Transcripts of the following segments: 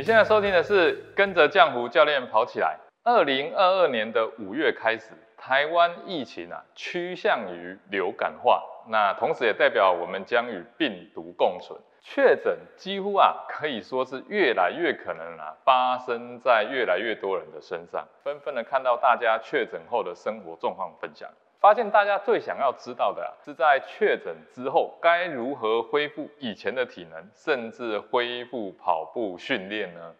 你现在收听的是跟着浆糊教练跑起来。二零二二年的五月开始，台湾疫情啊趋向于流感化，那同时也代表我们将与病毒共存。确诊几乎啊可以说是越来越可能啊发生在越来越多人的身上，纷纷的看到大家确诊后的生活状况分享。发现大家最想要知道的，是在确诊之后该如何恢复以前的体能，甚至恢复跑步训练呢？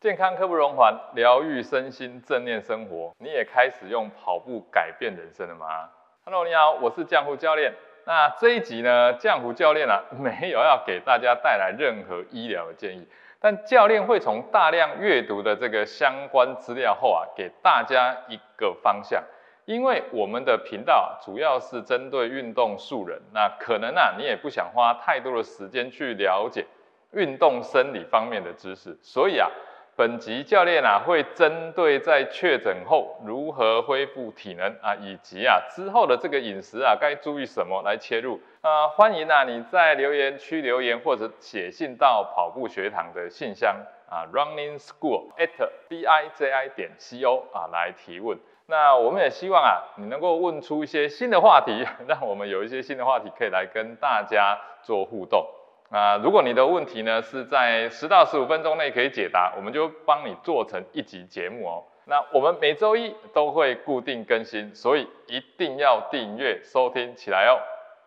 健康刻不容缓，疗愈身心，正念生活，你也开始用跑步改变人生了吗？Hello，你好，我是江湖教练。那这一集呢，江湖教练啊，没有要给大家带来任何医疗的建议，但教练会从大量阅读的这个相关资料后啊，给大家一个方向。因为我们的频道主要是针对运动素人，那可能啊，你也不想花太多的时间去了解运动生理方面的知识，所以啊，本集教练啊会针对在确诊后如何恢复体能啊，以及啊之后的这个饮食啊该注意什么来切入啊，欢迎啊你在留言区留言或者写信到跑步学堂的信箱啊，running school at b i j i 点 c o 啊来提问。那我们也希望啊，你能够问出一些新的话题，让我们有一些新的话题可以来跟大家做互动。啊，如果你的问题呢是在十到十五分钟内可以解答，我们就帮你做成一集节目哦。那我们每周一都会固定更新，所以一定要订阅收听起来哦。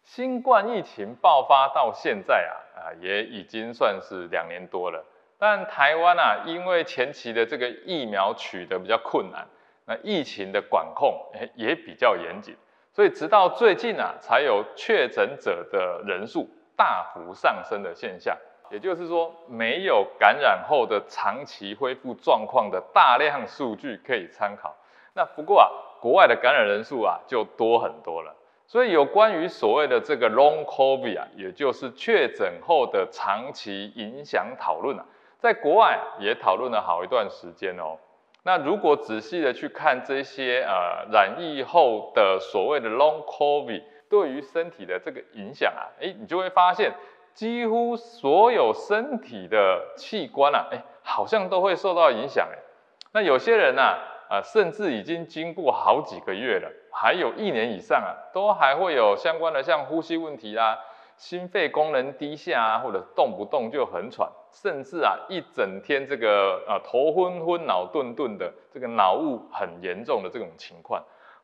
新冠疫情爆发到现在啊，啊也已经算是两年多了，但台湾啊，因为前期的这个疫苗取得比较困难。那疫情的管控也比较严谨，所以直到最近啊，才有确诊者的人数大幅上升的现象。也就是说，没有感染后的长期恢复状况的大量数据可以参考。那不过啊，国外的感染人数啊就多很多了。所以有关于所谓的这个 Long COVID 啊，也就是确诊后的长期影响讨论啊，在国外也讨论了好一段时间哦。那如果仔细的去看这些呃染疫后的所谓的 long covid 对于身体的这个影响啊，哎，你就会发现几乎所有身体的器官啊，哎，好像都会受到影响哎。那有些人呢，啊，甚至已经经过好几个月了，还有一年以上啊，都还会有相关的像呼吸问题啊。心肺功能低下啊，或者动不动就很喘，甚至啊一整天这个啊头昏昏、脑顿顿的，这个脑雾很严重的这种情况，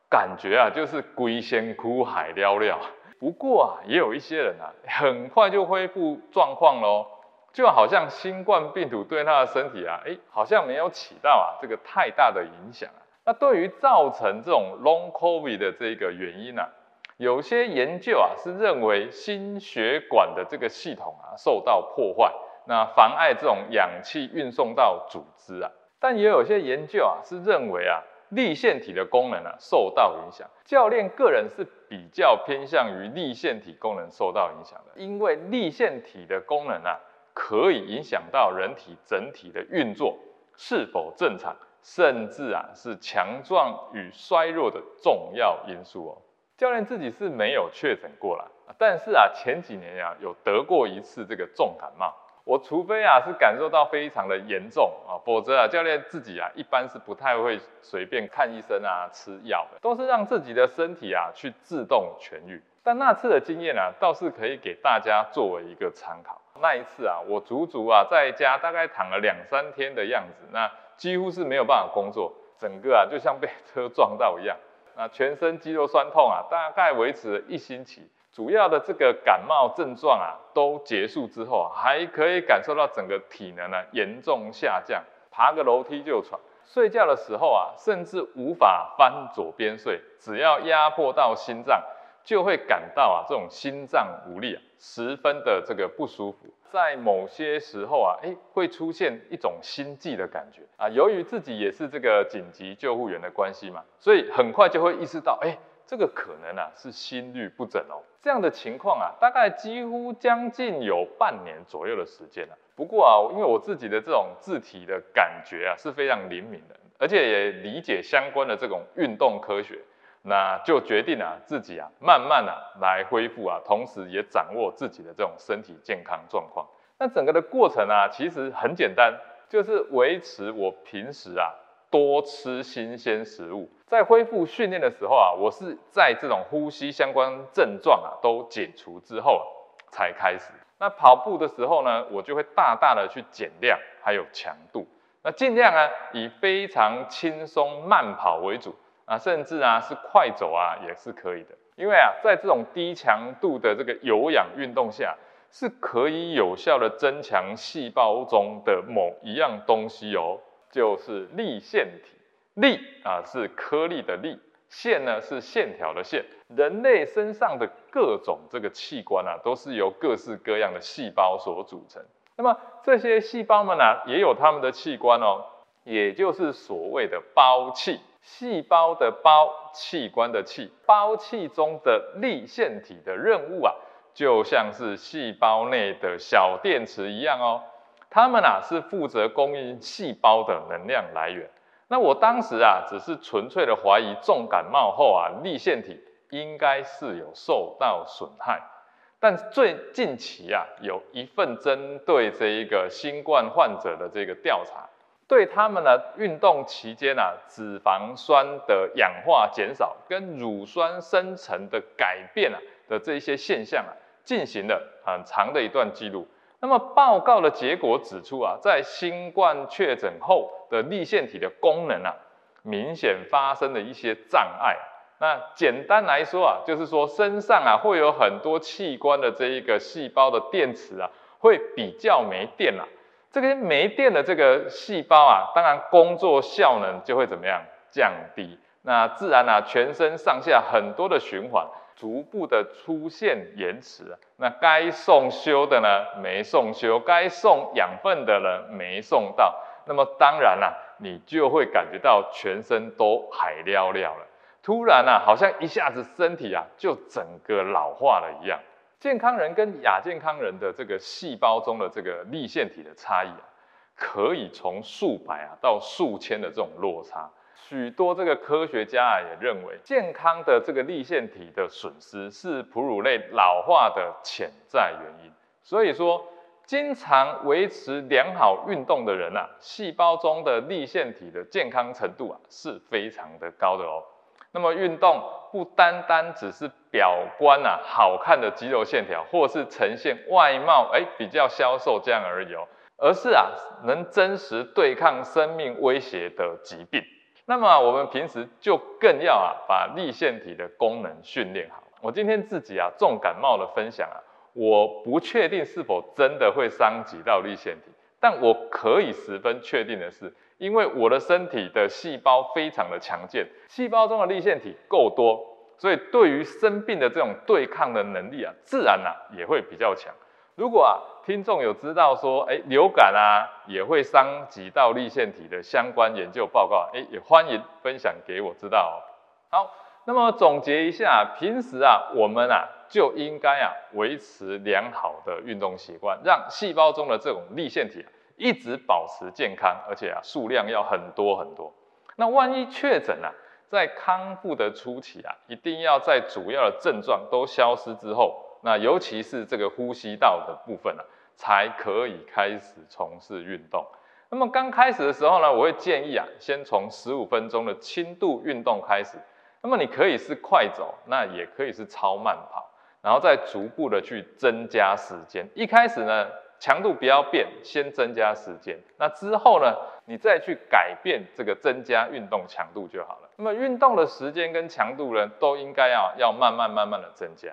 感觉啊就是龟仙苦海寥寥。不过啊，也有一些人啊，很快就恢复状况喽，就好像新冠病毒对他的身体啊，哎，好像没有起到啊这个太大的影响啊。那对于造成这种 long covid 的这个原因呢？有些研究啊是认为心血管的这个系统啊受到破坏，那妨碍这种氧气运送到组织啊。但也有些研究啊是认为啊立腺体的功能啊受到影响。教练个人是比较偏向于立腺体功能受到影响的，因为立腺体的功能啊可以影响到人体整体的运作是否正常，甚至啊是强壮与衰弱的重要因素哦。教练自己是没有确诊过了，但是啊，前几年呀有得过一次这个重感冒。我除非啊是感受到非常的严重啊，否则啊教练自己啊一般是不太会随便看医生啊吃药的，都是让自己的身体啊去自动痊愈。但那次的经验啊倒是可以给大家作为一个参考。那一次啊我足足啊在家大概躺了两三天的样子，那几乎是没有办法工作，整个啊就像被车撞到一样。那全身肌肉酸痛啊，大概维持了一星期，主要的这个感冒症状啊都结束之后啊，还可以感受到整个体能呢严重下降，爬个楼梯就喘，睡觉的时候啊甚至无法翻左边睡，只要压迫到心脏。就会感到啊，这种心脏无力啊，十分的这个不舒服。在某些时候啊，哎，会出现一种心悸的感觉啊。由于自己也是这个紧急救护员的关系嘛，所以很快就会意识到，哎，这个可能啊是心律不整哦。这样的情况啊，大概几乎将近有半年左右的时间了。不过啊，因为我自己的这种字体的感觉啊是非常灵敏的，而且也理解相关的这种运动科学。那就决定啊，自己啊，慢慢啊来恢复啊，同时也掌握自己的这种身体健康状况。那整个的过程啊，其实很简单，就是维持我平时啊多吃新鲜食物。在恢复训练的时候啊，我是在这种呼吸相关症状啊都解除之后才开始。那跑步的时候呢，我就会大大的去减量，还有强度。那尽量啊以非常轻松慢跑为主啊，甚至啊是快走啊也是可以的。因为啊在这种低强度的这个有氧运动下。是可以有效的增强细胞中的某一样东西哦，就是粒线体。粒啊是颗粒的粒，线呢是线条的线。人类身上的各种这个器官啊，都是由各式各样的细胞所组成。那么这些细胞们呢，也有它们的器官哦，也就是所谓的胞器。细胞的胞，器官的器，胞器中的粒线体的任务啊。就像是细胞内的小电池一样哦，它们啊是负责供应细胞的能量来源。那我当时啊只是纯粹的怀疑重感冒后啊粒线体应该是有受到损害，但最近期啊有一份针对这一个新冠患者的这个调查，对他们呢运动期间啊脂肪酸的氧化减少跟乳酸生成的改变啊的这些现象啊。进行了很长的一段记录。那么报告的结果指出啊，在新冠确诊后的立腺体的功能啊，明显发生了一些障碍。那简单来说啊，就是说身上啊会有很多器官的这一个细胞的电池啊，会比较没电了。这个没电的这个细胞啊，当然工作效能就会怎么样降低。那自然啊，全身上下很多的循环。逐步的出现延迟，那该送修的呢没送修，该送养分的人没送到，那么当然啦，你就会感觉到全身都海撩撩了，突然啊，好像一下子身体啊就整个老化了一样。健康人跟亚健康人的这个细胞中的这个粒线体的差异啊，可以从数百啊到数千的这种落差。许多这个科学家啊也认为，健康的这个粒线体的损失是哺乳类老化的潜在原因。所以说，经常维持良好运动的人啊，细胞中的粒线体的健康程度啊是非常的高的哦。那么运动不单单只是表观啊好看的肌肉线条，或是呈现外貌哎比较消瘦这样而已哦，而是啊能真实对抗生命威胁的疾病。那么我们平时就更要啊，把立腺体的功能训练好。我今天自己啊重感冒的分享啊，我不确定是否真的会伤及到立腺体，但我可以十分确定的是，因为我的身体的细胞非常的强健，细胞中的立腺体够多，所以对于生病的这种对抗的能力啊，自然啊也会比较强。如果啊，听众有知道说，哎，流感啊也会伤及到立腺体的相关研究报告，哎，也欢迎分享给我知道哦。好，那么总结一下，平时啊，我们啊就应该啊维持良好的运动习惯，让细胞中的这种立腺体一直保持健康，而且啊数量要很多很多。那万一确诊了，在康复的初期啊，一定要在主要的症状都消失之后。那尤其是这个呼吸道的部分呢，才可以开始从事运动。那么刚开始的时候呢，我会建议啊，先从十五分钟的轻度运动开始。那么你可以是快走，那也可以是超慢跑，然后再逐步的去增加时间。一开始呢，强度不要变，先增加时间。那之后呢，你再去改变这个增加运动强度就好了。那么运动的时间跟强度呢，都应该要要慢慢慢慢的增加。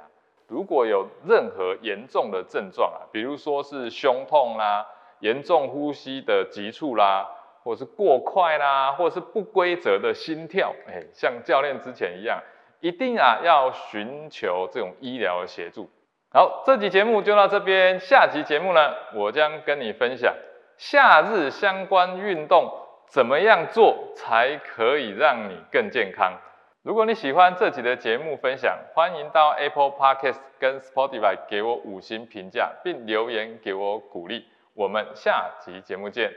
如果有任何严重的症状啊，比如说是胸痛啦、严重呼吸的急促啦，或是过快啦，或是不规则的心跳，哎，像教练之前一样，一定啊要寻求这种医疗的协助。好，这集节目就到这边，下集节目呢，我将跟你分享夏日相关运动怎么样做才可以让你更健康。如果你喜欢这集的节目分享，欢迎到 Apple Podcast 跟 Spotify 给我五星评价，并留言给我鼓励。我们下集节目见。